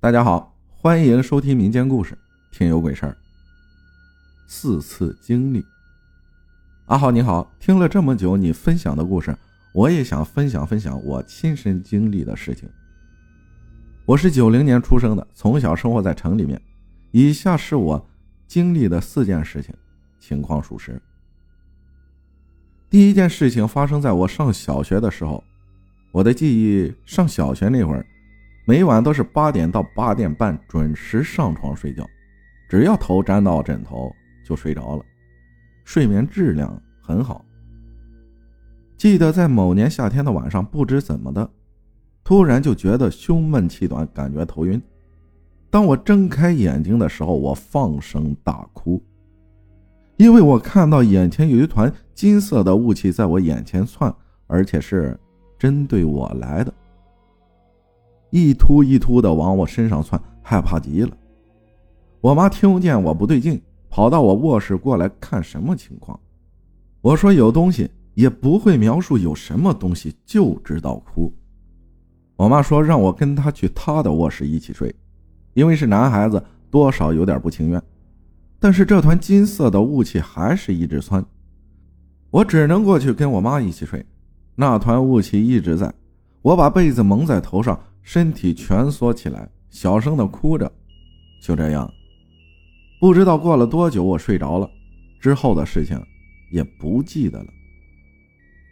大家好，欢迎收听民间故事《听有鬼事儿》。四次经历，阿浩你好，听了这么久你分享的故事，我也想分享分享我亲身经历的事情。我是九零年出生的，从小生活在城里面。以下是我经历的四件事情，情况属实。第一件事情发生在我上小学的时候，我的记忆，上小学那会儿。每晚都是八点到八点半准时上床睡觉，只要头沾到枕头就睡着了，睡眠质量很好。记得在某年夏天的晚上，不知怎么的，突然就觉得胸闷气短，感觉头晕。当我睁开眼睛的时候，我放声大哭，因为我看到眼前有一团金色的雾气在我眼前窜，而且是针对我来的。一突一突的往我身上窜，害怕极了。我妈听见我不对劲，跑到我卧室过来看什么情况。我说有东西，也不会描述有什么东西，就知道哭。我妈说让我跟她去她的卧室一起睡，因为是男孩子，多少有点不情愿。但是这团金色的雾气还是一直窜，我只能过去跟我妈一起睡。那团雾气一直在，我把被子蒙在头上。身体蜷缩起来，小声的哭着。就这样，不知道过了多久，我睡着了。之后的事情也不记得了。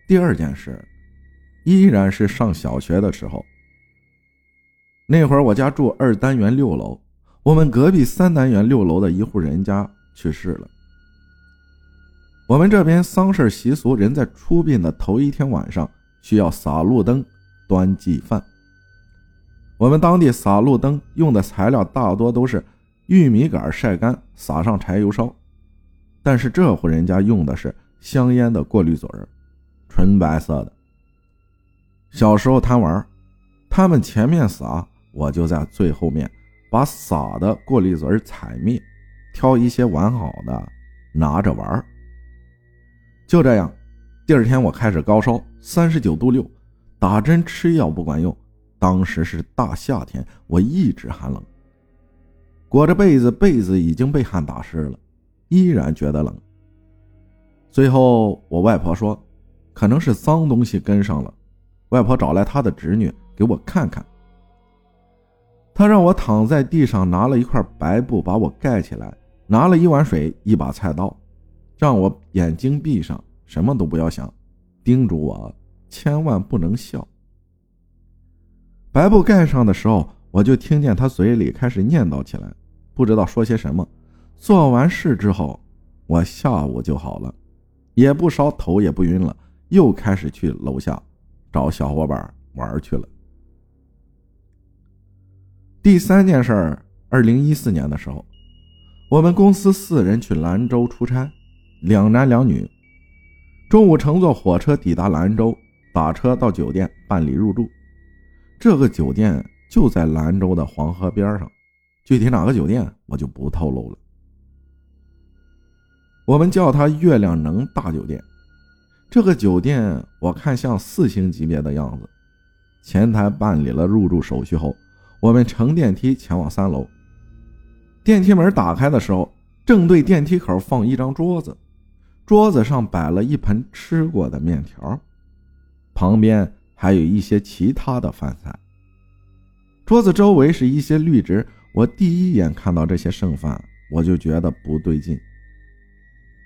第二件事，依然是上小学的时候。那会儿我家住二单元六楼，我们隔壁三单元六楼的一户人家去世了。我们这边丧事习俗，人在出殡的头一天晚上需要撒路灯、端祭饭。我们当地撒路灯用的材料大多都是玉米杆晒干，撒上柴油烧。但是这户人家用的是香烟的过滤嘴纯白色的。小时候贪玩，他们前面撒，我就在最后面把撒的过滤嘴踩灭，挑一些完好的拿着玩。就这样，第二天我开始高烧，三十九度六，打针吃药不管用。当时是大夏天，我一直寒冷，裹着被子，被子已经被汗打湿了，依然觉得冷。最后我外婆说，可能是脏东西跟上了，外婆找来她的侄女给我看看。她让我躺在地上，拿了一块白布把我盖起来，拿了一碗水，一把菜刀，让我眼睛闭上，什么都不要想，叮嘱我千万不能笑。白布盖上的时候，我就听见他嘴里开始念叨起来，不知道说些什么。做完事之后，我下午就好了，也不烧头，也不晕了，又开始去楼下找小伙伴玩去了。第三件事，二零一四年的时候，我们公司四人去兰州出差，两男两女，中午乘坐火车抵达兰州，打车到酒店办理入住。这个酒店就在兰州的黄河边上，具体哪个酒店我就不透露了。我们叫它“月亮能大酒店”。这个酒店我看像四星级别的样子。前台办理了入住手续后，我们乘电梯前往三楼。电梯门打开的时候，正对电梯口放一张桌子，桌子上摆了一盆吃过的面条，旁边。还有一些其他的饭菜。桌子周围是一些绿植，我第一眼看到这些剩饭，我就觉得不对劲。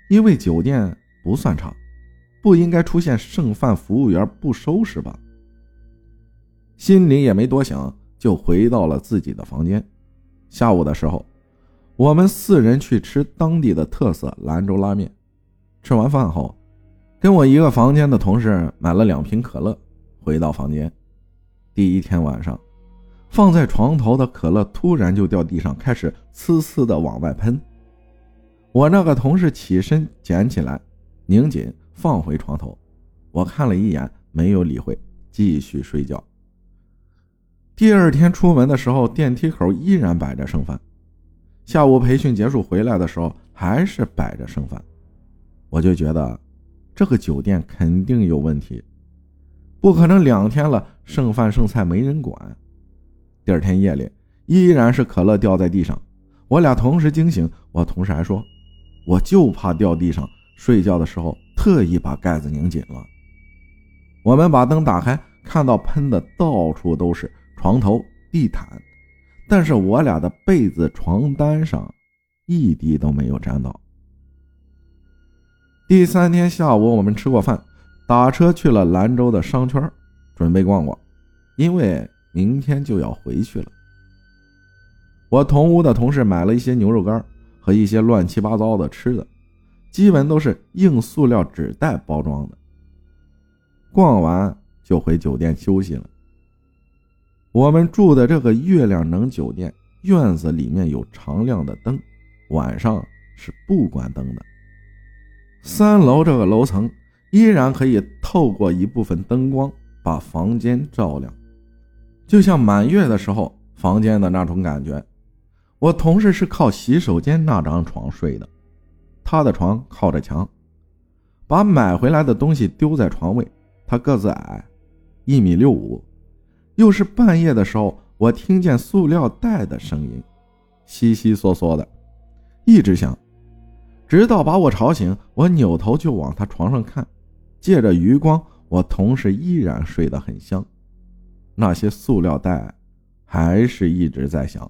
因为酒店不算差，不应该出现剩饭，服务员不收拾吧？心里也没多想，就回到了自己的房间。下午的时候，我们四人去吃当地的特色兰州拉面。吃完饭后，跟我一个房间的同事买了两瓶可乐。回到房间，第一天晚上，放在床头的可乐突然就掉地上，开始呲呲的往外喷。我那个同事起身捡起来，拧紧放回床头。我看了一眼，没有理会，继续睡觉。第二天出门的时候，电梯口依然摆着剩饭。下午培训结束回来的时候，还是摆着剩饭。我就觉得，这个酒店肯定有问题。不可能两天了，剩饭剩菜没人管。第二天夜里，依然是可乐掉在地上。我俩同时惊醒，我同事还说：“我就怕掉地上，睡觉的时候特意把盖子拧紧了。”我们把灯打开，看到喷的到处都是，床头、地毯，但是我俩的被子、床单上一滴都没有沾到。第三天下午，我们吃过饭，打车去了兰州的商圈，准备逛逛，因为明天就要回去了。我同屋的同事买了一些牛肉干和一些乱七八糟的吃的，基本都是硬塑料纸袋包装的。逛完就回酒店休息了。我们住的这个月亮能酒店院子里面有常亮的灯，晚上是不关灯的。三楼这个楼层依然可以透过一部分灯光把房间照亮，就像满月的时候房间的那种感觉。我同事是靠洗手间那张床睡的，他的床靠着墙，把买回来的东西丢在床位。他个子矮，一米六五，又是半夜的时候，我听见塑料袋的声音，悉悉嗦嗦的，一直响，直到把我吵醒。我扭头就往他床上看，借着余光，我同事依然睡得很香，那些塑料袋还是一直在响。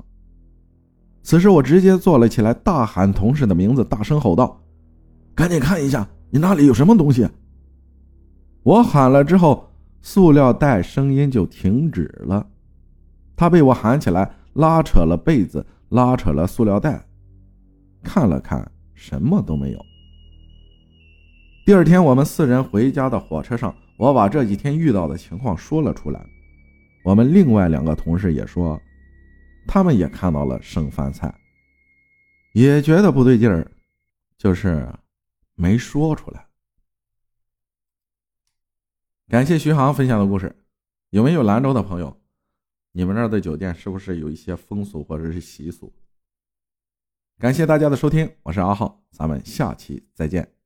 此时，我直接坐了起来，大喊同事的名字，大声吼道：“赶紧看一下，你那里有什么东西！”我喊了之后，塑料袋声音就停止了。他被我喊起来，拉扯了被子，拉扯了塑料袋，看了看，什么都没有。第二天，我们四人回家的火车上，我把这几天遇到的情况说了出来。我们另外两个同事也说。他们也看到了剩饭菜，也觉得不对劲儿，就是没说出来。感谢徐航分享的故事，有没有兰州的朋友？你们那儿的酒店是不是有一些风俗或者是习俗？感谢大家的收听，我是阿浩，咱们下期再见。